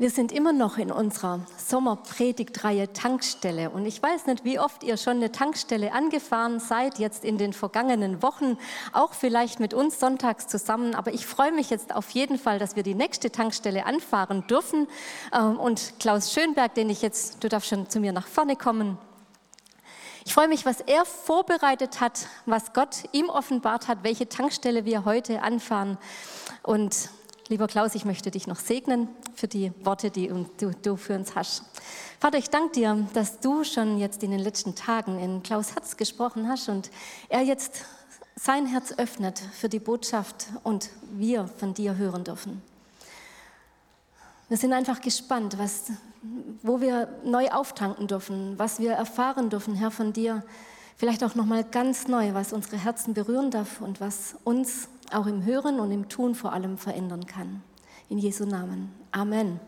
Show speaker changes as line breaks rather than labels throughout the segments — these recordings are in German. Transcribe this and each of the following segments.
Wir sind immer noch in unserer Sommerpredigtreihe Tankstelle. Und ich weiß nicht, wie oft ihr schon eine Tankstelle angefahren seid, jetzt in den vergangenen Wochen, auch vielleicht mit uns sonntags zusammen, aber ich freue mich jetzt auf jeden Fall, dass wir die nächste Tankstelle anfahren dürfen. Ähm, und Klaus Schönberg, den ich jetzt, du darfst schon zu mir nach vorne kommen. Ich freue mich, was er vorbereitet hat, was Gott ihm offenbart hat, welche Tankstelle wir heute anfahren. Und Lieber Klaus, ich möchte dich noch segnen für die Worte, die du, du für uns hast. Vater, ich danke dir, dass du schon jetzt in den letzten Tagen in Klaus Herz gesprochen hast und er jetzt sein Herz öffnet für die Botschaft und wir von dir hören dürfen. Wir sind einfach gespannt, was, wo wir neu auftanken dürfen, was wir erfahren dürfen, Herr, von dir. Vielleicht auch nochmal ganz neu, was unsere Herzen berühren darf und was uns auch im Hören und im Tun vor allem verändern kann. In Jesu Namen. Amen.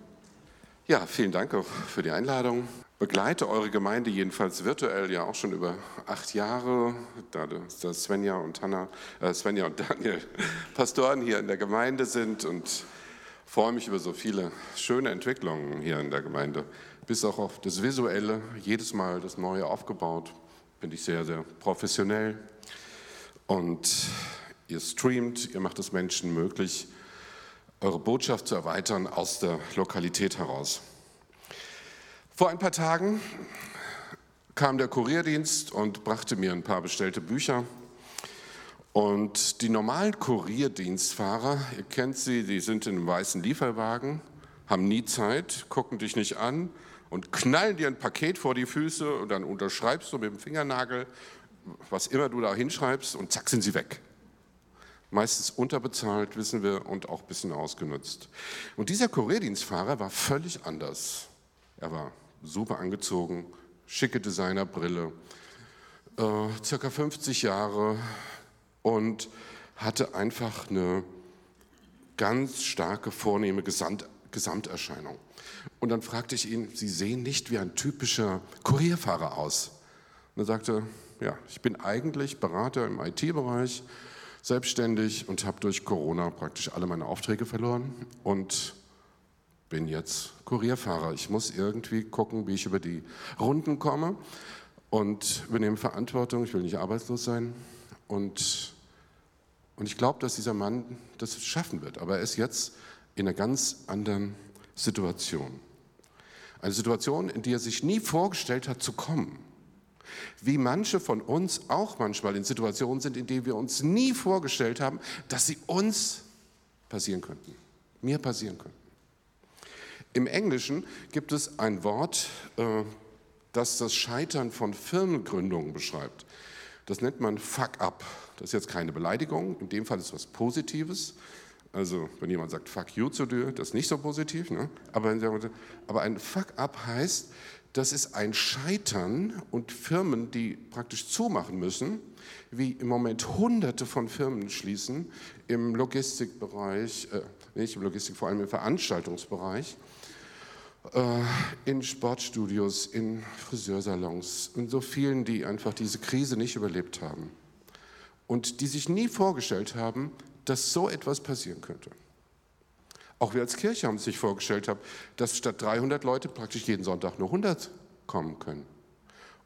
Ja, vielen Dank auch für die Einladung. Begleite eure Gemeinde jedenfalls virtuell ja auch schon über acht Jahre, da Svenja und Hanna, äh Svenja und Daniel Pastoren hier in der Gemeinde sind und freue mich über so viele schöne Entwicklungen hier in der Gemeinde. Bis auch auf das Visuelle, jedes Mal das Neue aufgebaut, finde ich sehr, sehr professionell. Und Ihr streamt, ihr macht es Menschen möglich, eure Botschaft zu erweitern aus der Lokalität heraus. Vor ein paar Tagen kam der Kurierdienst und brachte mir ein paar bestellte Bücher. Und die normalen Kurierdienstfahrer, ihr kennt sie, die sind in einem weißen Lieferwagen, haben nie Zeit, gucken dich nicht an und knallen dir ein Paket vor die Füße und dann unterschreibst du mit dem Fingernagel, was immer du da hinschreibst und zack sind sie weg meistens unterbezahlt, wissen wir, und auch ein bisschen ausgenutzt. Und dieser Kurierdienstfahrer war völlig anders. Er war super angezogen, schicke Designerbrille, äh, circa 50 Jahre und hatte einfach eine ganz starke, vornehme Gesamt Gesamterscheinung. Und dann fragte ich ihn, Sie sehen nicht wie ein typischer Kurierfahrer aus. Und er sagte, ja, ich bin eigentlich Berater im IT-Bereich, selbstständig und habe durch Corona praktisch alle meine Aufträge verloren und bin jetzt Kurierfahrer. Ich muss irgendwie gucken, wie ich über die Runden komme und übernehme Verantwortung. Ich will nicht arbeitslos sein und, und ich glaube, dass dieser Mann das schaffen wird. Aber er ist jetzt in einer ganz anderen Situation. Eine Situation, in die er sich nie vorgestellt hat zu kommen. Wie manche von uns auch manchmal in Situationen sind, in denen wir uns nie vorgestellt haben, dass sie uns passieren könnten, mir passieren könnten. Im Englischen gibt es ein Wort, äh, das das Scheitern von Firmengründungen beschreibt. Das nennt man Fuck up. Das ist jetzt keine Beleidigung, in dem Fall ist es was Positives. Also wenn jemand sagt Fuck you zu dir, das ist nicht so positiv. Ne? Aber, aber ein Fuck up heißt, das ist ein Scheitern und Firmen, die praktisch zumachen müssen, wie im Moment hunderte von Firmen schließen im Logistikbereich, äh, nicht im Logistik, vor allem im Veranstaltungsbereich, äh, in Sportstudios, in Friseursalons und so vielen, die einfach diese Krise nicht überlebt haben und die sich nie vorgestellt haben, dass so etwas passieren könnte. Auch wir als Kirche haben sich vorgestellt, dass statt 300 Leute praktisch jeden Sonntag nur 100 kommen können.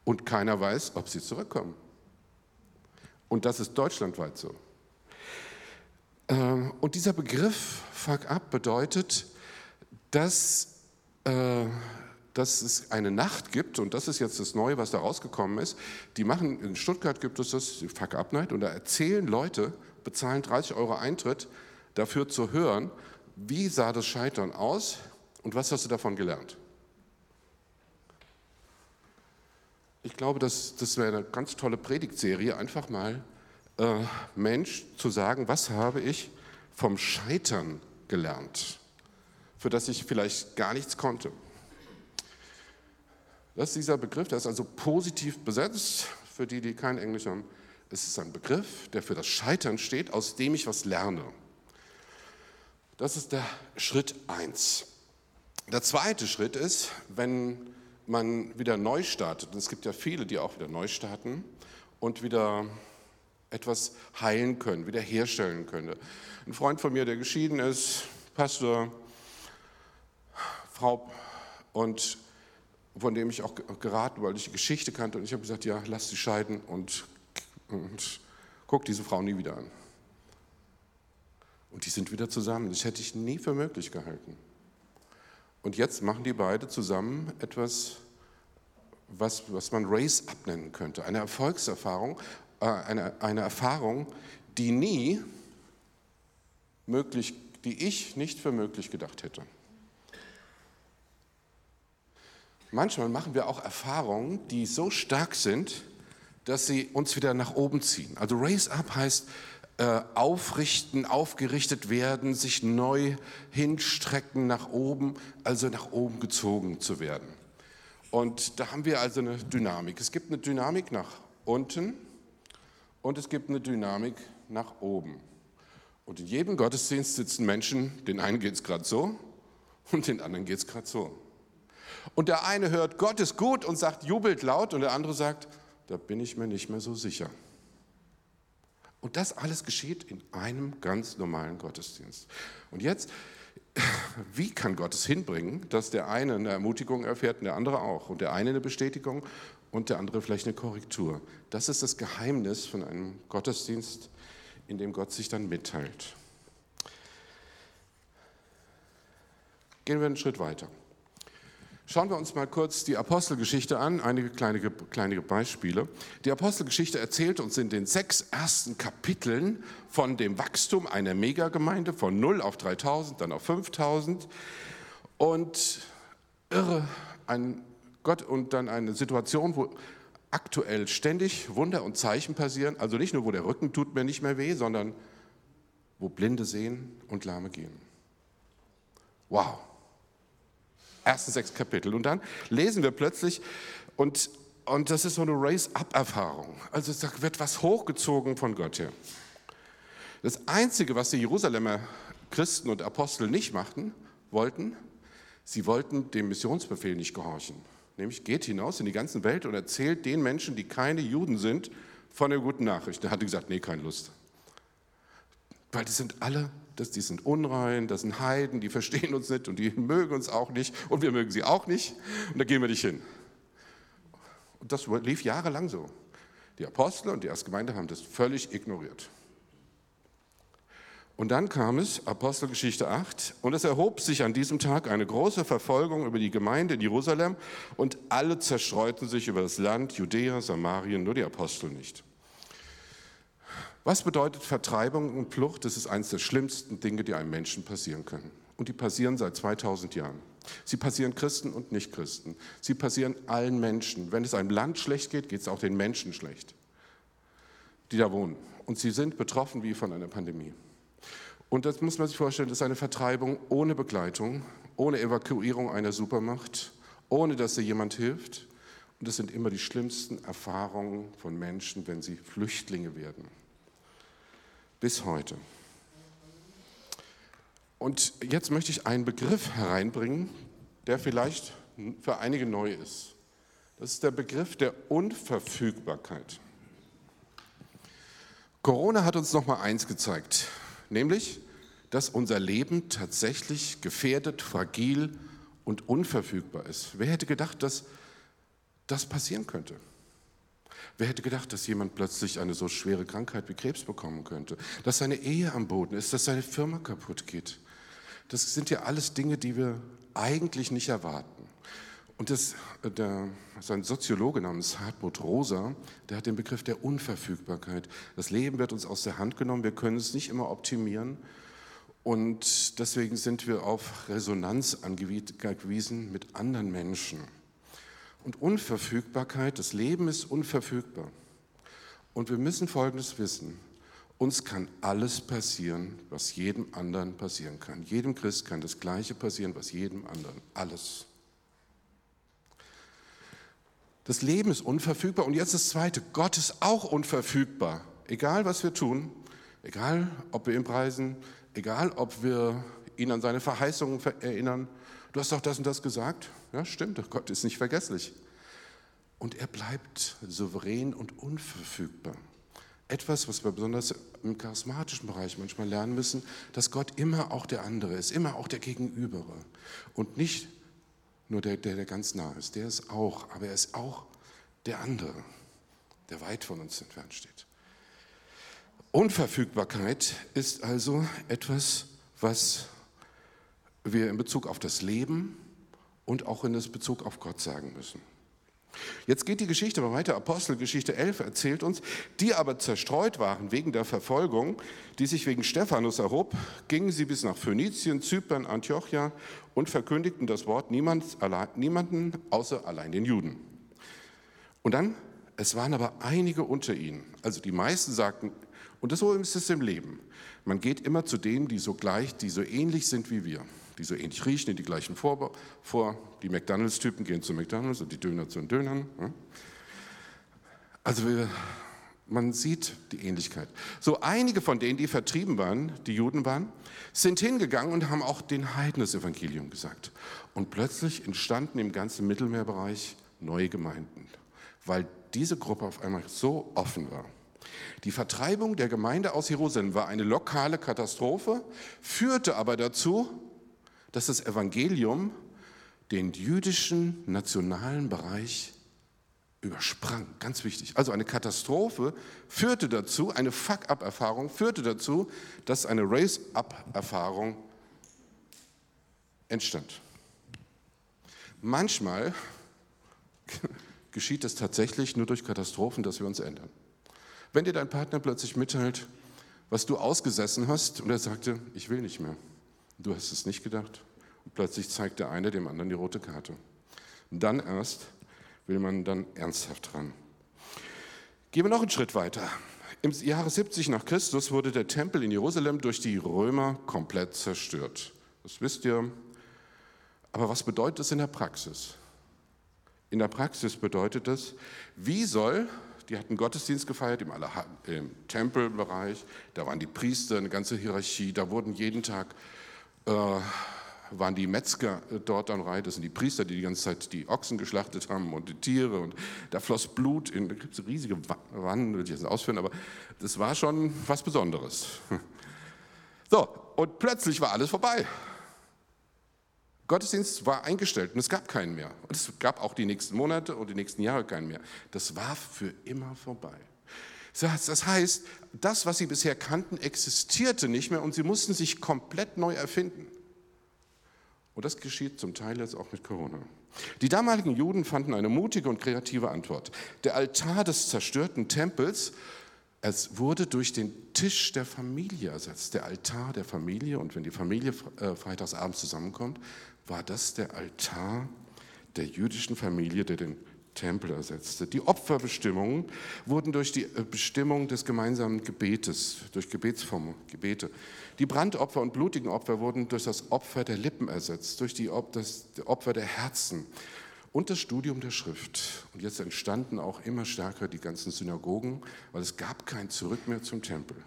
Und keiner weiß, ob sie zurückkommen. Und das ist deutschlandweit so. Ähm, und dieser Begriff Fuck up bedeutet, dass, äh, dass es eine Nacht gibt, und das ist jetzt das Neue, was da rausgekommen ist. Die machen, in Stuttgart gibt es das, Fuck Up Night, und da erzählen Leute, bezahlen 30 Euro Eintritt, dafür zu hören, wie sah das Scheitern aus und was hast du davon gelernt? Ich glaube, das, das wäre eine ganz tolle Predigtserie, einfach mal äh, Mensch zu sagen, was habe ich vom Scheitern gelernt, für das ich vielleicht gar nichts konnte. Das ist dieser Begriff, der ist also positiv besetzt, für die, die kein Englisch haben. Es ist ein Begriff, der für das Scheitern steht, aus dem ich was lerne. Das ist der Schritt 1. Der zweite Schritt ist, wenn man wieder neu startet, und es gibt ja viele, die auch wieder neu starten und wieder etwas heilen können, wieder herstellen können. Ein Freund von mir, der geschieden ist, Pastor, Frau und von dem ich auch geraten, weil ich die Geschichte kannte und ich habe gesagt, ja, lass sie scheiden und, und guck diese Frau nie wieder an. Und die sind wieder zusammen. Das hätte ich nie für möglich gehalten. Und jetzt machen die beide zusammen etwas, was, was man Race abnennen könnte. Eine Erfolgserfahrung, äh, eine, eine Erfahrung, die nie möglich, die ich nicht für möglich gedacht hätte. Manchmal machen wir auch Erfahrungen, die so stark sind, dass sie uns wieder nach oben ziehen. Also Raise Up heißt äh, aufrichten, aufgerichtet werden, sich neu hinstrecken nach oben, also nach oben gezogen zu werden. Und da haben wir also eine Dynamik. Es gibt eine Dynamik nach unten und es gibt eine Dynamik nach oben. Und in jedem Gottesdienst sitzen Menschen, den einen geht es gerade so und den anderen geht es gerade so. Und der eine hört, Gott ist gut und sagt, jubelt laut und der andere sagt, da bin ich mir nicht mehr so sicher. Und das alles geschieht in einem ganz normalen Gottesdienst. Und jetzt, wie kann Gott es hinbringen, dass der eine eine Ermutigung erfährt und der andere auch? Und der eine eine Bestätigung und der andere vielleicht eine Korrektur. Das ist das Geheimnis von einem Gottesdienst, in dem Gott sich dann mitteilt. Gehen wir einen Schritt weiter. Schauen wir uns mal kurz die Apostelgeschichte an, einige kleine, kleine Beispiele. Die Apostelgeschichte erzählt uns in den sechs ersten Kapiteln von dem Wachstum einer Megagemeinde von 0 auf 3000, dann auf 5000 und irre, ein Gott und dann eine Situation, wo aktuell ständig Wunder und Zeichen passieren, also nicht nur, wo der Rücken tut mir nicht mehr weh, sondern wo Blinde sehen und Lahme gehen. Wow ersten sechs Kapitel. Und dann lesen wir plötzlich, und, und das ist so eine Race-up-Erfahrung. Also es wird was hochgezogen von Gott her. Das Einzige, was die Jerusalemer Christen und Apostel nicht machten, wollten, sie wollten dem Missionsbefehl nicht gehorchen. Nämlich geht hinaus in die ganze Welt und erzählt den Menschen, die keine Juden sind, von der guten Nachricht. Da hat er gesagt, nee, keine Lust. Weil die sind alle das, die sind unrein, das sind Heiden, die verstehen uns nicht und die mögen uns auch nicht und wir mögen sie auch nicht und da gehen wir nicht hin. Und das lief jahrelang so. Die Apostel und die Erstgemeinde haben das völlig ignoriert. Und dann kam es, Apostelgeschichte 8, und es erhob sich an diesem Tag eine große Verfolgung über die Gemeinde in Jerusalem und alle zerstreuten sich über das Land, Judäa, Samarien, nur die Apostel nicht. Was bedeutet Vertreibung und Flucht? Das ist eines der schlimmsten Dinge, die einem Menschen passieren können. Und die passieren seit 2000 Jahren. Sie passieren Christen und Nichtchristen. Sie passieren allen Menschen. Wenn es einem Land schlecht geht, geht es auch den Menschen schlecht, die da wohnen. Und sie sind betroffen wie von einer Pandemie. Und das muss man sich vorstellen, das ist eine Vertreibung ohne Begleitung, ohne Evakuierung einer Supermacht, ohne dass dir jemand hilft. Und das sind immer die schlimmsten Erfahrungen von Menschen, wenn sie Flüchtlinge werden bis heute. Und jetzt möchte ich einen Begriff hereinbringen, der vielleicht für einige neu ist. Das ist der Begriff der Unverfügbarkeit. Corona hat uns noch mal eins gezeigt, nämlich, dass unser Leben tatsächlich gefährdet, fragil und unverfügbar ist. Wer hätte gedacht, dass das passieren könnte? Wer hätte gedacht, dass jemand plötzlich eine so schwere Krankheit wie Krebs bekommen könnte? Dass seine Ehe am Boden ist, dass seine Firma kaputt geht. Das sind ja alles Dinge, die wir eigentlich nicht erwarten. Und das, der, sein Soziologe namens Hartmut Rosa, der hat den Begriff der Unverfügbarkeit. Das Leben wird uns aus der Hand genommen, wir können es nicht immer optimieren. Und deswegen sind wir auf Resonanz angewiesen mit anderen Menschen und Unverfügbarkeit. Das Leben ist unverfügbar. Und wir müssen Folgendes wissen. Uns kann alles passieren, was jedem anderen passieren kann. Jedem Christ kann das Gleiche passieren, was jedem anderen. Alles. Das Leben ist unverfügbar. Und jetzt das Zweite. Gott ist auch unverfügbar. Egal, was wir tun, egal, ob wir ihn preisen, egal, ob wir ihn an seine Verheißungen erinnern, Du hast doch das und das gesagt. Ja, stimmt, Gott ist nicht vergesslich. Und er bleibt souverän und unverfügbar. Etwas, was wir besonders im charismatischen Bereich manchmal lernen müssen, dass Gott immer auch der andere ist, immer auch der Gegenübere und nicht nur der, der, der ganz nah ist. Der ist auch, aber er ist auch der andere, der weit von uns entfernt steht. Unverfügbarkeit ist also etwas, was wir in Bezug auf das Leben und auch in Bezug auf Gott sagen müssen. Jetzt geht die Geschichte aber weiter. Apostelgeschichte 11 erzählt uns, die aber zerstreut waren wegen der Verfolgung, die sich wegen Stephanus erhob, gingen sie bis nach Phönizien, Zypern, Antiochia und verkündigten das Wort niemanden außer allein den Juden. Und dann, es waren aber einige unter ihnen, also die meisten sagten, und so ist es im Leben. Man geht immer zu denen, die so gleich, die so ähnlich sind wie wir, die so ähnlich riechen, die gleichen vor. vor. Die McDonalds-Typen gehen zu McDonalds und die Döner zu den Dönern. Also wir, man sieht die Ähnlichkeit. So einige von denen, die vertrieben waren, die Juden waren, sind hingegangen und haben auch den Heiden das Evangelium gesagt. Und plötzlich entstanden im ganzen Mittelmeerbereich neue Gemeinden, weil diese Gruppe auf einmal so offen war. Die Vertreibung der Gemeinde aus Jerusalem war eine lokale Katastrophe, führte aber dazu, dass das Evangelium den jüdischen nationalen Bereich übersprang. Ganz wichtig. Also eine Katastrophe führte dazu, eine Fuck-up-Erfahrung führte dazu, dass eine Race-up-Erfahrung entstand. Manchmal geschieht es tatsächlich nur durch Katastrophen, dass wir uns ändern. Wenn dir dein Partner plötzlich mitteilt, was du ausgesessen hast, und er sagte, ich will nicht mehr. Du hast es nicht gedacht. Und plötzlich zeigt der eine dem anderen die rote Karte. Und dann erst will man dann ernsthaft dran. Gehen wir noch einen Schritt weiter. Im Jahre 70 nach Christus wurde der Tempel in Jerusalem durch die Römer komplett zerstört. Das wisst ihr. Aber was bedeutet das in der Praxis? In der Praxis bedeutet das, wie soll die hatten Gottesdienst gefeiert im, im, Tempelbereich, da waren die Priester, eine ganze Hierarchie, da wurden jeden Tag, waren die Metzger äh, dort am Reihe, das sind die Priester, die die ganze Zeit die Ochsen geschlachtet haben und die Tiere und da floss Blut, in, da gibt es riesige Wannen, will ich jetzt nicht ausführen, aber das war schon was Besonderes. So, und plötzlich war alles vorbei. Gottesdienst war eingestellt und es gab keinen mehr. Und es gab auch die nächsten Monate und die nächsten Jahre keinen mehr. Das war für immer vorbei. Das heißt, das, was sie bisher kannten, existierte nicht mehr und sie mussten sich komplett neu erfinden. Und das geschieht zum Teil jetzt auch mit Corona. Die damaligen Juden fanden eine mutige und kreative Antwort. Der Altar des zerstörten Tempels es wurde durch den Tisch der Familie ersetzt, der Altar der Familie. Und wenn die Familie äh, freitagsabends zusammenkommt, war das der Altar der jüdischen Familie, der den Tempel ersetzte. Die Opferbestimmungen wurden durch die äh, Bestimmung des gemeinsamen Gebetes, durch Gebetsformen, Gebete. Die Brandopfer und blutigen Opfer wurden durch das Opfer der Lippen ersetzt, durch die das Opfer der Herzen und das Studium der Schrift. Und jetzt entstanden auch immer stärker die ganzen Synagogen, weil es gab kein Zurück mehr zum Tempel.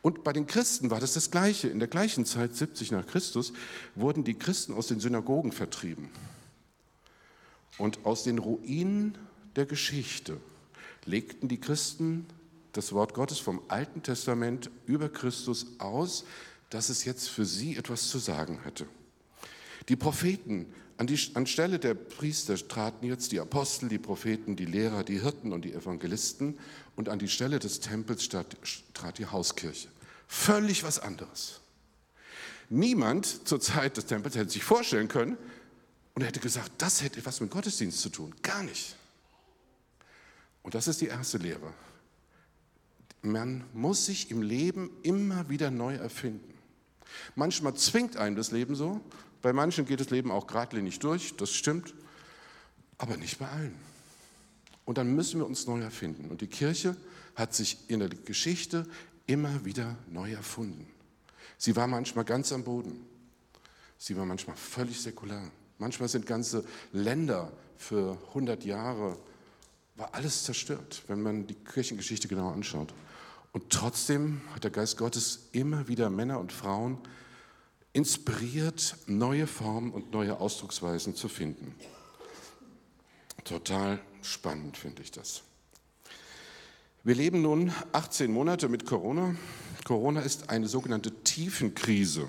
Und bei den Christen war das das Gleiche. In der gleichen Zeit, 70 nach Christus, wurden die Christen aus den Synagogen vertrieben. Und aus den Ruinen der Geschichte legten die Christen das Wort Gottes vom Alten Testament über Christus aus, dass es jetzt für sie etwas zu sagen hatte. Die Propheten, an die, anstelle der Priester traten jetzt die Apostel, die Propheten, die Lehrer, die Hirten und die Evangelisten und an die Stelle des Tempels trat die Hauskirche. Völlig was anderes. Niemand zur Zeit des Tempels hätte sich vorstellen können und hätte gesagt, das hätte was mit Gottesdienst zu tun. Gar nicht. Und das ist die erste Lehre. Man muss sich im Leben immer wieder neu erfinden. Manchmal zwingt einem das Leben so, bei manchen geht das Leben auch geradlinig durch, das stimmt, aber nicht bei allen. Und dann müssen wir uns neu erfinden. Und die Kirche hat sich in der Geschichte immer wieder neu erfunden. Sie war manchmal ganz am Boden. Sie war manchmal völlig säkular. Manchmal sind ganze Länder für 100 Jahre, war alles zerstört, wenn man die Kirchengeschichte genau anschaut. Und trotzdem hat der Geist Gottes immer wieder Männer und Frauen inspiriert, neue Formen und neue Ausdrucksweisen zu finden. Total spannend finde ich das. Wir leben nun 18 Monate mit Corona. Corona ist eine sogenannte Tiefenkrise.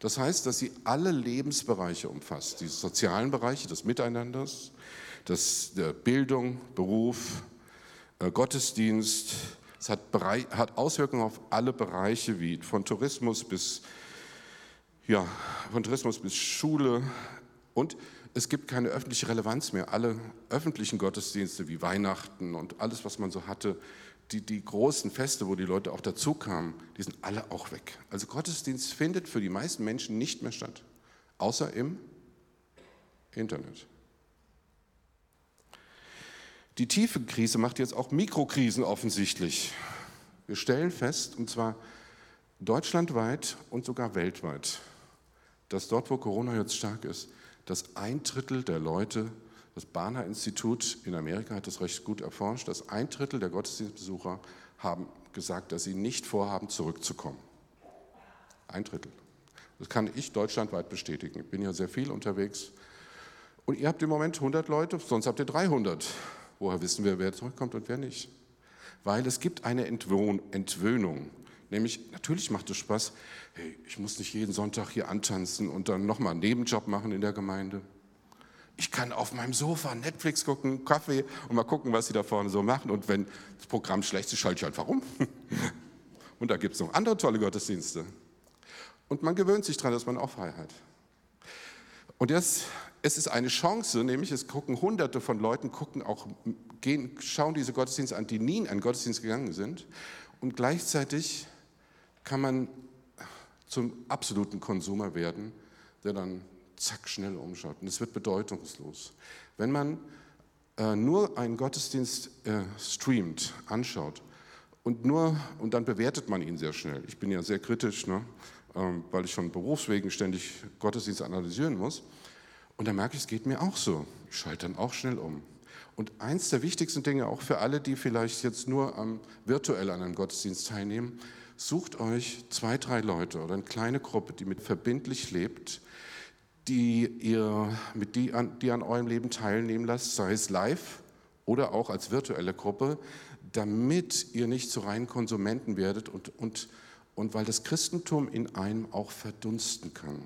Das heißt, dass sie alle Lebensbereiche umfasst, die sozialen Bereiche des Miteinanders, das, der Bildung, Beruf, äh, Gottesdienst. Es hat, hat, Auswirkungen auf alle Bereiche, wie von Tourismus bis, ja, von Tourismus bis Schule. Und es gibt keine öffentliche Relevanz mehr. Alle öffentlichen Gottesdienste wie Weihnachten und alles, was man so hatte, die, die großen Feste, wo die Leute auch dazu kamen, die sind alle auch weg. Also Gottesdienst findet für die meisten Menschen nicht mehr statt, außer im Internet. Die tiefe Krise macht jetzt auch Mikrokrisen offensichtlich. Wir stellen fest, und zwar deutschlandweit und sogar weltweit, dass dort, wo Corona jetzt stark ist, dass ein Drittel der Leute, das Barner-Institut in Amerika hat das recht gut erforscht, dass ein Drittel der Gottesdienstbesucher haben gesagt, dass sie nicht vorhaben, zurückzukommen. Ein Drittel. Das kann ich deutschlandweit bestätigen. Ich bin ja sehr viel unterwegs. Und ihr habt im Moment 100 Leute, sonst habt ihr 300. Woher wissen wir, wer zurückkommt und wer nicht? Weil es gibt eine Entwöhnung. Nämlich, natürlich macht es Spaß, hey, ich muss nicht jeden Sonntag hier antanzen und dann nochmal einen Nebenjob machen in der Gemeinde. Ich kann auf meinem Sofa Netflix gucken, Kaffee und mal gucken, was sie da vorne so machen. Und wenn das Programm schlecht ist, schalte ich einfach um. Und da gibt es noch andere tolle Gottesdienste. Und man gewöhnt sich daran, dass man auch frei hat. Und jetzt es ist eine Chance, nämlich es gucken Hunderte von Leuten, gucken auch, gehen, schauen diese Gottesdienste an, die nie in einen Gottesdienst gegangen sind. Und gleichzeitig kann man zum absoluten Konsumer werden, der dann zack schnell umschaut. Und es wird bedeutungslos. Wenn man äh, nur einen Gottesdienst äh, streamt, anschaut und nur und dann bewertet man ihn sehr schnell. Ich bin ja sehr kritisch, ne? ähm, weil ich schon berufswegen ständig Gottesdienst analysieren muss. Und dann merke ich, es geht mir auch so. Ich schalte dann auch schnell um. Und eins der wichtigsten Dinge, auch für alle, die vielleicht jetzt nur am, virtuell an einem Gottesdienst teilnehmen, sucht euch zwei, drei Leute oder eine kleine Gruppe, die mit verbindlich lebt, die ihr, mit die, an, die an eurem Leben teilnehmen lasst, sei es live oder auch als virtuelle Gruppe, damit ihr nicht zu reinen Konsumenten werdet und, und, und weil das Christentum in einem auch verdunsten kann.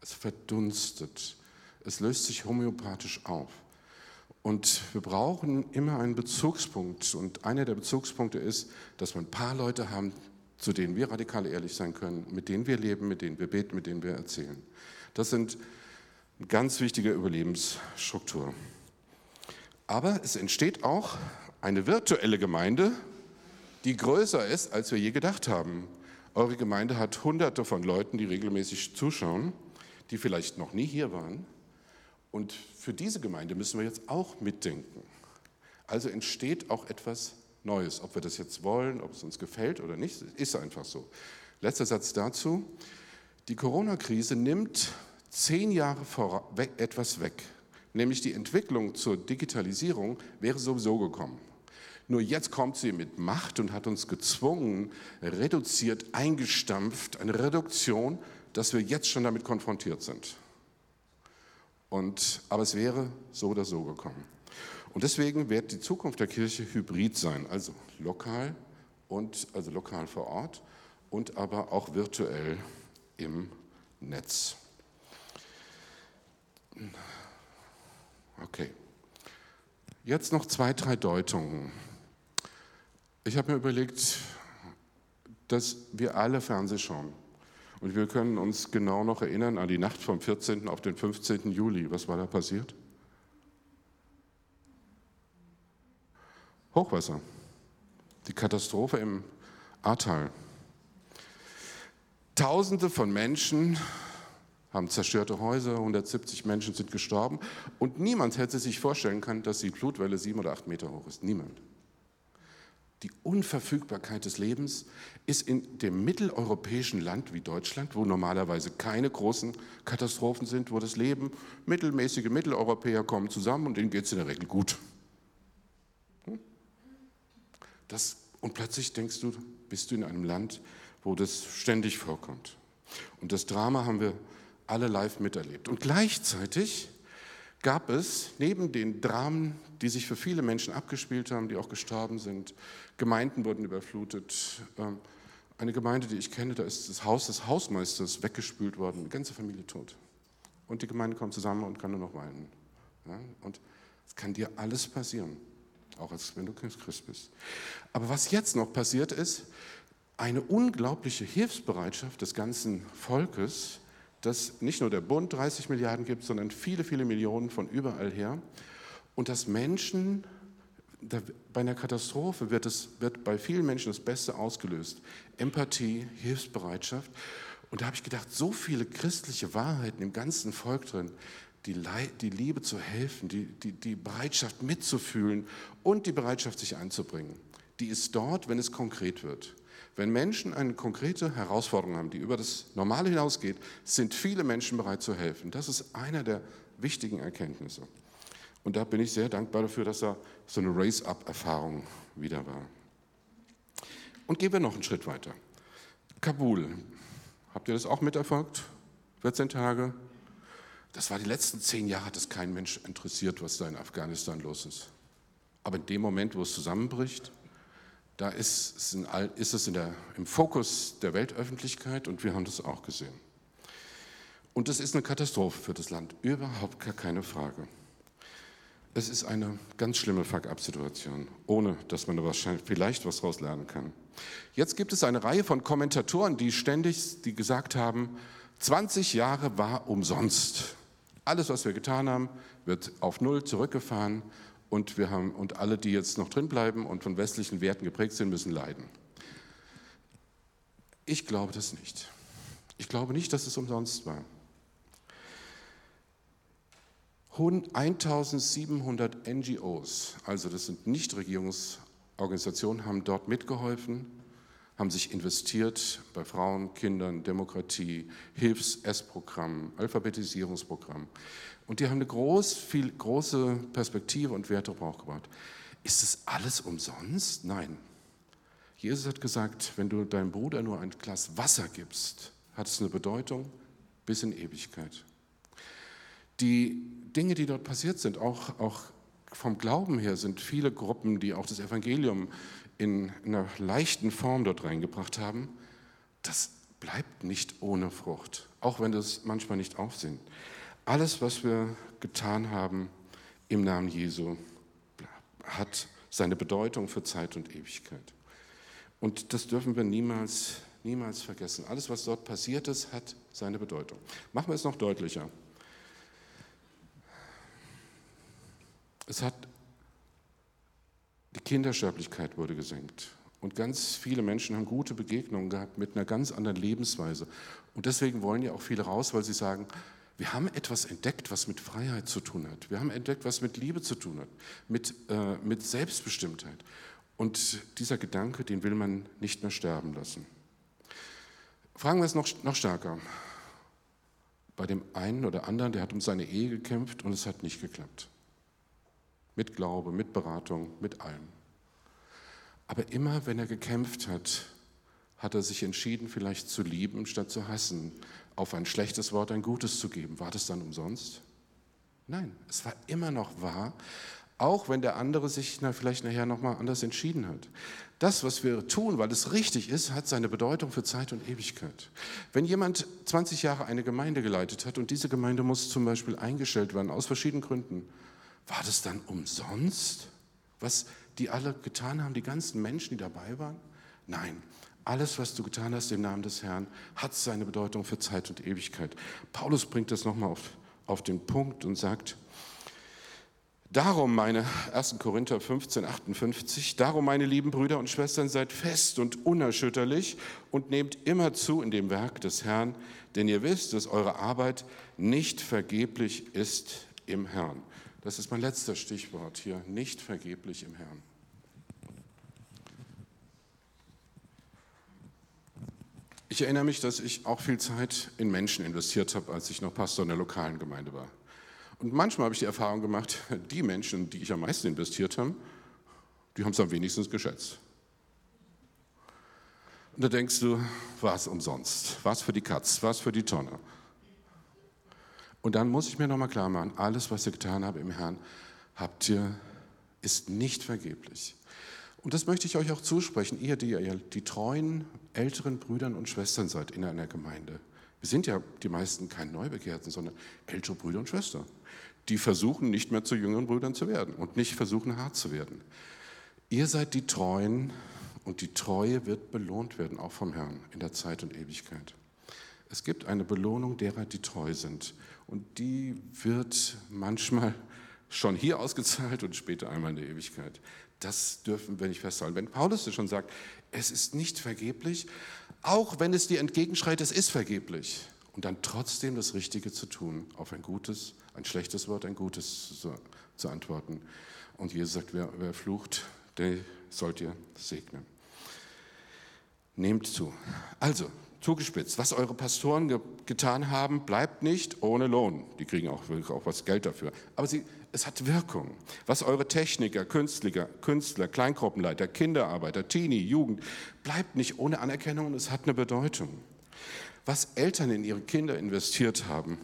Es verdunstet. Es löst sich homöopathisch auf. Und wir brauchen immer einen Bezugspunkt. Und einer der Bezugspunkte ist, dass wir ein paar Leute haben, zu denen wir radikal ehrlich sein können, mit denen wir leben, mit denen wir beten, mit denen wir erzählen. Das sind ganz wichtige Überlebensstruktur. Aber es entsteht auch eine virtuelle Gemeinde, die größer ist, als wir je gedacht haben. Eure Gemeinde hat hunderte von Leuten, die regelmäßig zuschauen, die vielleicht noch nie hier waren und für diese Gemeinde müssen wir jetzt auch mitdenken. Also entsteht auch etwas Neues. Ob wir das jetzt wollen, ob es uns gefällt oder nicht, ist einfach so. Letzter Satz dazu. Die Corona-Krise nimmt zehn Jahre vor, weg, etwas weg. Nämlich die Entwicklung zur Digitalisierung wäre sowieso gekommen. Nur jetzt kommt sie mit Macht und hat uns gezwungen, reduziert, eingestampft, eine Reduktion, dass wir jetzt schon damit konfrontiert sind. Und, aber es wäre so oder so gekommen. Und deswegen wird die Zukunft der Kirche hybrid sein, also lokal und also lokal vor Ort und aber auch virtuell im Netz. Okay. Jetzt noch zwei, drei Deutungen. Ich habe mir überlegt, dass wir alle Fernseh schauen. Und wir können uns genau noch erinnern an die Nacht vom 14. auf den 15. Juli. Was war da passiert? Hochwasser. Die Katastrophe im Ahrtal. Tausende von Menschen haben zerstörte Häuser, 170 Menschen sind gestorben und niemand hätte sich vorstellen können, dass die Flutwelle sieben oder acht Meter hoch ist. Niemand. Die Unverfügbarkeit des Lebens ist in dem mitteleuropäischen Land wie Deutschland, wo normalerweise keine großen Katastrophen sind, wo das Leben, mittelmäßige Mitteleuropäer kommen zusammen und denen geht es in der Regel gut. Hm? Das, und plötzlich denkst du, bist du in einem Land, wo das ständig vorkommt. Und das Drama haben wir alle live miterlebt. Und gleichzeitig gab es neben den Dramen, die sich für viele Menschen abgespielt haben, die auch gestorben sind, Gemeinden wurden überflutet, ähm, Eine Gemeinde, die ich kenne, da ist das Haus des Hausmeisters weggespült worden, die ganze Familie tot. Und die Gemeinde kommt zusammen und kann nur noch weinen. Und es kann dir alles passieren, auch als wenn du Christ bist. Aber was jetzt noch passiert ist, eine unglaubliche Hilfsbereitschaft des ganzen Volkes, dass nicht nur der Bund 30 Milliarden gibt, sondern viele, viele Millionen von überall her. Und dass Menschen bei einer Katastrophe wird, es, wird bei vielen Menschen das Beste ausgelöst. Empathie, Hilfsbereitschaft. Und da habe ich gedacht, so viele christliche Wahrheiten im ganzen Volk drin. Die, die Liebe zu helfen, die, die, die Bereitschaft mitzufühlen und die Bereitschaft, sich einzubringen. Die ist dort, wenn es konkret wird. Wenn Menschen eine konkrete Herausforderung haben, die über das Normale hinausgeht, sind viele Menschen bereit zu helfen. Das ist einer der wichtigen Erkenntnisse. Und da bin ich sehr dankbar dafür, dass da so eine Race-up-Erfahrung wieder war. Und gehen wir noch einen Schritt weiter. Kabul. Habt ihr das auch miterfolgt? 14 Tage? Das war die letzten zehn Jahre, hat es kein Mensch interessiert, was da in Afghanistan los ist. Aber in dem Moment, wo es zusammenbricht, da ist es, in, ist es der, im Fokus der Weltöffentlichkeit und wir haben das auch gesehen. Und es ist eine Katastrophe für das Land, überhaupt gar keine Frage. Es ist eine ganz schlimme Fuck-up-Situation, ohne dass man da vielleicht was daraus lernen kann. Jetzt gibt es eine Reihe von Kommentatoren, die ständig die gesagt haben, 20 Jahre war umsonst. Alles, was wir getan haben, wird auf Null zurückgefahren und, wir haben, und alle, die jetzt noch drin bleiben und von westlichen Werten geprägt sind, müssen leiden. Ich glaube das nicht. Ich glaube nicht, dass es umsonst war. 1700 NGOs, also das sind Nichtregierungsorganisationen, haben dort mitgeholfen, haben sich investiert bei Frauen, Kindern, Demokratie, Hilfs-Essprogramm, Alphabetisierungsprogramm. Und die haben eine groß, viel, große Perspektive und Werte aufgebaut. Ist das alles umsonst? Nein. Jesus hat gesagt, wenn du deinem Bruder nur ein Glas Wasser gibst, hat es eine Bedeutung bis in Ewigkeit. Die Dinge, die dort passiert sind, auch, auch vom Glauben her, sind viele Gruppen, die auch das Evangelium in einer leichten Form dort reingebracht haben. Das bleibt nicht ohne Frucht, auch wenn das manchmal nicht aufsehen. Alles, was wir getan haben im Namen Jesu, hat seine Bedeutung für Zeit und Ewigkeit. Und das dürfen wir niemals, niemals vergessen. Alles, was dort passiert ist, hat seine Bedeutung. Machen wir es noch deutlicher. Es hat, die Kindersterblichkeit wurde gesenkt. Und ganz viele Menschen haben gute Begegnungen gehabt mit einer ganz anderen Lebensweise. Und deswegen wollen ja auch viele raus, weil sie sagen, wir haben etwas entdeckt, was mit Freiheit zu tun hat. Wir haben entdeckt, was mit Liebe zu tun hat, mit, äh, mit Selbstbestimmtheit. Und dieser Gedanke, den will man nicht mehr sterben lassen. Fragen wir es noch, noch stärker. Bei dem einen oder anderen, der hat um seine Ehe gekämpft und es hat nicht geklappt. Mit Glaube, mit Beratung, mit allem. Aber immer wenn er gekämpft hat, hat er sich entschieden, vielleicht zu lieben, statt zu hassen, auf ein schlechtes Wort ein gutes zu geben. War das dann umsonst? Nein, es war immer noch wahr, auch wenn der andere sich na, vielleicht nachher nochmal anders entschieden hat. Das, was wir tun, weil es richtig ist, hat seine Bedeutung für Zeit und Ewigkeit. Wenn jemand 20 Jahre eine Gemeinde geleitet hat und diese Gemeinde muss zum Beispiel eingestellt werden, aus verschiedenen Gründen, war das dann umsonst, was die alle getan haben, die ganzen Menschen, die dabei waren? Nein, alles, was du getan hast im Namen des Herrn, hat seine Bedeutung für Zeit und Ewigkeit. Paulus bringt das nochmal auf, auf den Punkt und sagt, Darum, meine 1. Korinther 15, 58, darum, meine lieben Brüder und Schwestern, seid fest und unerschütterlich und nehmt immer zu in dem Werk des Herrn, denn ihr wisst, dass eure Arbeit nicht vergeblich ist im Herrn. Das ist mein letzter Stichwort hier, nicht vergeblich im Herrn. Ich erinnere mich, dass ich auch viel Zeit in Menschen investiert habe, als ich noch Pastor in der lokalen Gemeinde war. Und manchmal habe ich die Erfahrung gemacht, die Menschen, die ich am meisten investiert habe, die haben es am wenigsten geschätzt. Und da denkst du, war es umsonst? War es für die Katz? War es für die Tonne? Und dann muss ich mir nochmal klar machen, alles, was ihr getan habt im Herrn, habt ihr, ist nicht vergeblich. Und das möchte ich euch auch zusprechen, ihr, die ihr die treuen älteren Brüdern und Schwestern seid in einer Gemeinde. Wir sind ja die meisten kein Neubekehrten, sondern ältere Brüder und Schwestern, die versuchen nicht mehr zu jüngeren Brüdern zu werden und nicht versuchen hart zu werden. Ihr seid die Treuen und die Treue wird belohnt werden, auch vom Herrn in der Zeit und Ewigkeit. Es gibt eine Belohnung derer, die treu sind. Und die wird manchmal schon hier ausgezahlt und später einmal in der Ewigkeit. Das dürfen wir nicht festhalten. Wenn Paulus es schon sagt, es ist nicht vergeblich, auch wenn es dir entgegenschreit, es ist vergeblich. Und dann trotzdem das Richtige zu tun, auf ein gutes, ein schlechtes Wort, ein gutes zu, zu antworten. Und Jesus sagt, wer, wer flucht, der sollt ihr segnen. Nehmt zu. Also, zugespitzt, was eure Pastoren ge getan haben, bleibt nicht ohne Lohn. Die kriegen auch, auch was Geld dafür. Aber sie, es hat Wirkung. Was eure Techniker, Künstler, Künstler, Kleingruppenleiter, Kinderarbeiter, Teenie, Jugend, bleibt nicht ohne Anerkennung und es hat eine Bedeutung. Was Eltern in ihre Kinder investiert haben,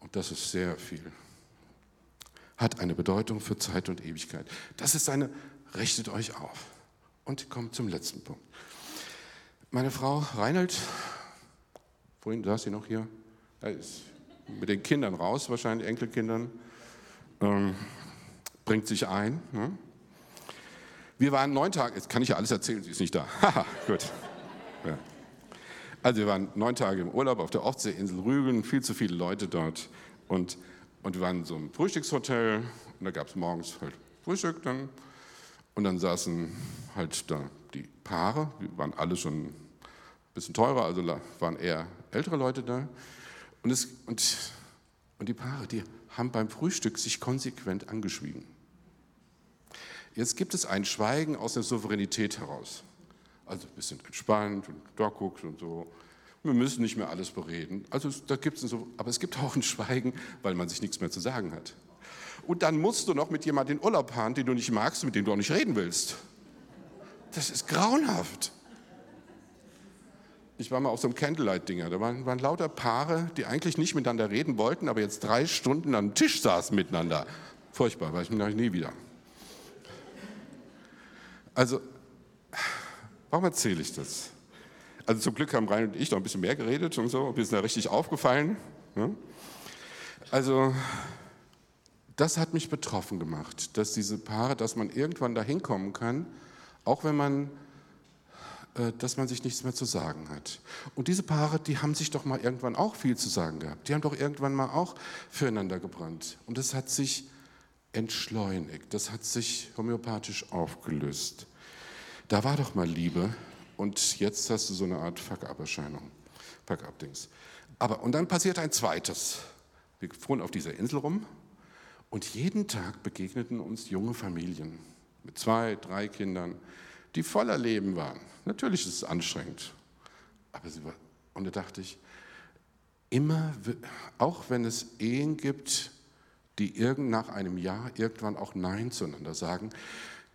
und das ist sehr viel, hat eine Bedeutung für Zeit und Ewigkeit. Das ist eine, richtet euch auf. Und kommt zum letzten Punkt. Meine Frau Reinhold, vorhin saß sie noch hier, er mit den Kindern raus, wahrscheinlich Enkelkindern, ähm, bringt sich ein. Ne? Wir waren neun Tage, jetzt kann ich ja alles erzählen, sie ist nicht da. Haha, gut. Ja. Also wir waren neun Tage im Urlaub auf der Ostseeinsel Rügen, viel zu viele Leute dort. Und, und wir waren in so einem Frühstückshotel und da gab es morgens halt Frühstück dann. Und dann saßen halt da die Paare, die waren alle schon ein bisschen teurer, also waren eher ältere Leute da. Und, es, und, und die Paare, die haben beim Frühstück sich konsequent angeschwiegen. Jetzt gibt es ein Schweigen aus der Souveränität heraus. Also wir sind entspannt und da guckt und so. Wir müssen nicht mehr alles bereden. Also da gibt es so, aber es gibt auch ein Schweigen, weil man sich nichts mehr zu sagen hat. Und dann musst du noch mit jemandem in Urlaub fahren, den du nicht magst, mit dem du auch nicht reden willst. Das ist grauenhaft. Ich war mal auf so einem Candlelight-Dinger. Da waren, waren, lauter Paare, die eigentlich nicht miteinander reden wollten, aber jetzt drei Stunden am Tisch saßen miteinander. Furchtbar, weil ich mir nie wieder. Also, warum erzähle ich das? Also zum Glück haben Rein und ich noch ein bisschen mehr geredet und so. Wir sind da richtig aufgefallen. Ne? Also, das hat mich betroffen gemacht, dass diese Paare, dass man irgendwann dahin kommen kann, auch wenn man dass man sich nichts mehr zu sagen hat. Und diese Paare, die haben sich doch mal irgendwann auch viel zu sagen gehabt. Die haben doch irgendwann mal auch füreinander gebrannt. Und das hat sich entschleunigt, das hat sich homöopathisch aufgelöst. Da war doch mal Liebe und jetzt hast du so eine Art Fuck-up-Erscheinung, Fuck-up-Dings. Aber, und dann passiert ein zweites. Wir fuhren auf dieser Insel rum und jeden Tag begegneten uns junge Familien mit zwei, drei Kindern, die voller Leben waren. Natürlich ist es anstrengend. Aber sie war, und da dachte ich, immer, auch wenn es Ehen gibt, die irgend nach einem Jahr irgendwann auch Nein zueinander sagen,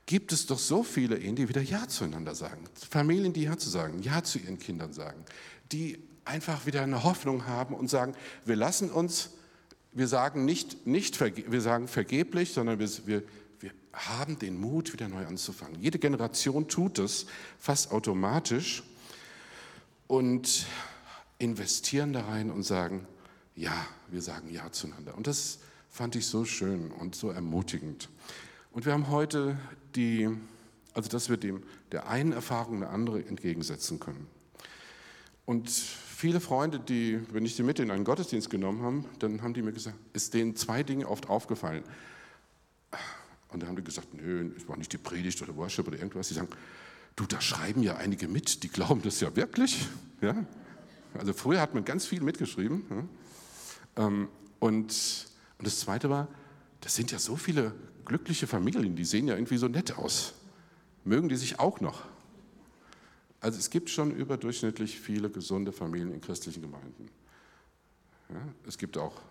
gibt es doch so viele Ehen, die wieder Ja zueinander sagen. Familien, die Ja zu sagen, Ja zu ihren Kindern sagen, die einfach wieder eine Hoffnung haben und sagen, wir lassen uns, wir sagen nicht, nicht wir sagen vergeblich, sondern wir, wir, haben den Mut, wieder neu anzufangen. Jede Generation tut es fast automatisch und investieren da rein und sagen, ja, wir sagen Ja zueinander. Und das fand ich so schön und so ermutigend. Und wir haben heute die, also dass wir dem, der einen Erfahrung eine andere entgegensetzen können. Und viele Freunde, die, wenn ich sie mit in einen Gottesdienst genommen habe, dann haben die mir gesagt, ist denen zwei Dinge oft aufgefallen. Und da haben die gesagt, nö, es war nicht die Predigt oder Worship oder irgendwas. Die sagen, du, da schreiben ja einige mit, die glauben das ja wirklich. Ja? Also früher hat man ganz viel mitgeschrieben. Ja? Ähm, und, und das Zweite war, das sind ja so viele glückliche Familien, die sehen ja irgendwie so nett aus. Mögen die sich auch noch? Also es gibt schon überdurchschnittlich viele gesunde Familien in christlichen Gemeinden. Ja? Es gibt auch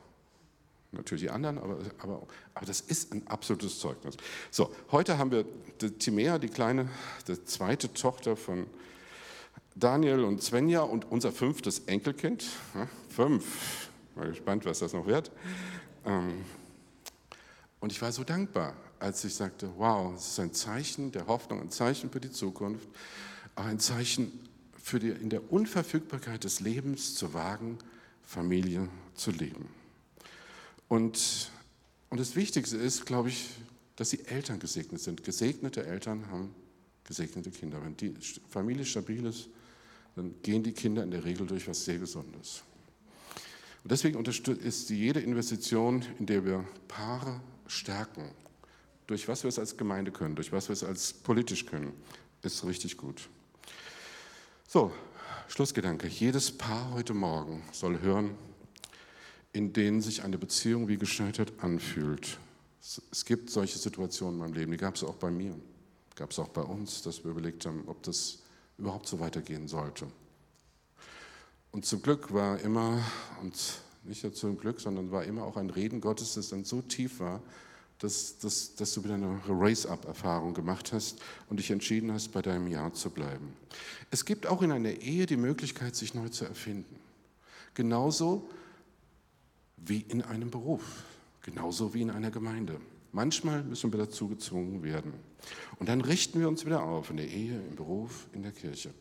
natürlich die anderen, aber, aber, aber das ist ein absolutes Zeugnis. So, heute haben wir die Timea, die kleine, die zweite Tochter von Daniel und Svenja und unser fünftes Enkelkind. Fünf. Mal gespannt, was das noch wird. Ähm, und ich war so dankbar, als ich sagte, wow, es ist ein Zeichen der Hoffnung, ein Zeichen für die Zukunft, ein Zeichen für die, in der Unverfügbarkeit des Lebens zu wagen, Familie zu leben. Und, und das Wichtigste ist, glaube ich, dass die Eltern gesegnet sind. Gesegnete Eltern haben gesegnete Kinder. Wenn die Familie stabil ist, dann gehen die Kinder in der Regel durch was sehr Gesundes. Und deswegen ist jede Investition, in der wir Paare stärken, durch was wir es als Gemeinde können, durch was wir es als politisch können, ist richtig gut. So, Schlussgedanke. Jedes Paar heute Morgen soll hören, in denen sich eine Beziehung wie gescheitert anfühlt. Es gibt solche Situationen in meinem Leben, die gab es auch bei mir, gab es auch bei uns, dass wir überlegt haben, ob das überhaupt so weitergehen sollte. Und zum Glück war immer, und nicht nur zum Glück, sondern war immer auch ein Reden Gottes, das dann so tief war, dass, dass, dass du wieder eine Race-up-Erfahrung gemacht hast und dich entschieden hast, bei deinem Ja zu bleiben. Es gibt auch in einer Ehe die Möglichkeit, sich neu zu erfinden. Genauso wie in einem Beruf, genauso wie in einer Gemeinde. Manchmal müssen wir dazu gezwungen werden. Und dann richten wir uns wieder auf in der Ehe, im Beruf, in der Kirche.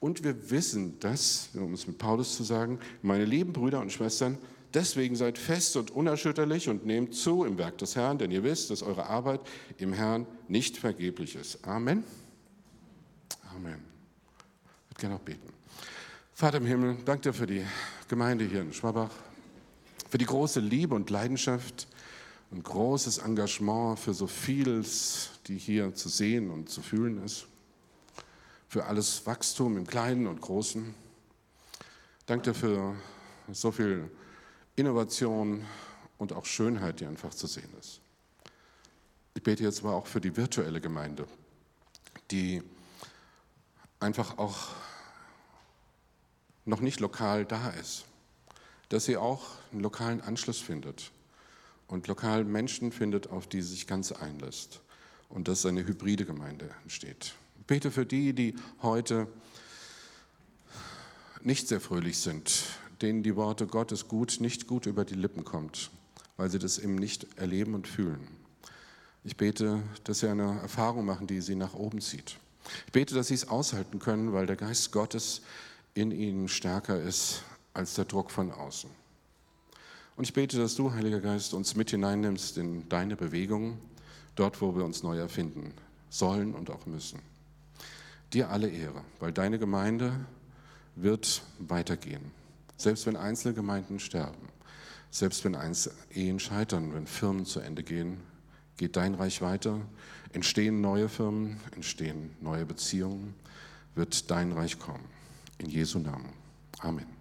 Und wir wissen das, um es mit Paulus zu sagen, meine lieben Brüder und Schwestern, deswegen seid fest und unerschütterlich und nehmt zu im Werk des Herrn, denn ihr wisst, dass eure Arbeit im Herrn nicht vergeblich ist. Amen. Amen. Ich würde gerne auch beten. Vater im Himmel, danke dir für die Gemeinde hier in Schwabach, für die große Liebe und Leidenschaft, und großes Engagement für so vieles, die hier zu sehen und zu fühlen ist, für alles Wachstum im Kleinen und Großen. Danke für so viel Innovation und auch Schönheit, die einfach zu sehen ist. Ich bete jetzt aber auch für die virtuelle Gemeinde, die einfach auch noch nicht lokal da ist, dass sie auch einen lokalen Anschluss findet, und lokal Menschen findet, auf die sie sich ganz einlässt und dass eine hybride Gemeinde entsteht. Ich bete für die, die heute nicht sehr fröhlich sind, denen die Worte Gottes gut nicht gut über die Lippen kommt, weil sie das eben nicht erleben und fühlen. Ich bete, dass sie eine Erfahrung machen, die sie nach oben zieht. Ich bete, dass sie es aushalten können, weil der Geist Gottes in ihnen stärker ist als der Druck von außen. Und ich bete, dass du, Heiliger Geist, uns mit hineinnimmst in deine Bewegung, dort, wo wir uns neu erfinden sollen und auch müssen. Dir alle Ehre, weil deine Gemeinde wird weitergehen. Selbst wenn einzelne Gemeinden sterben, selbst wenn Ehen scheitern, wenn Firmen zu Ende gehen, geht dein Reich weiter, entstehen neue Firmen, entstehen neue Beziehungen, wird dein Reich kommen. In Jesu Namen. Amen.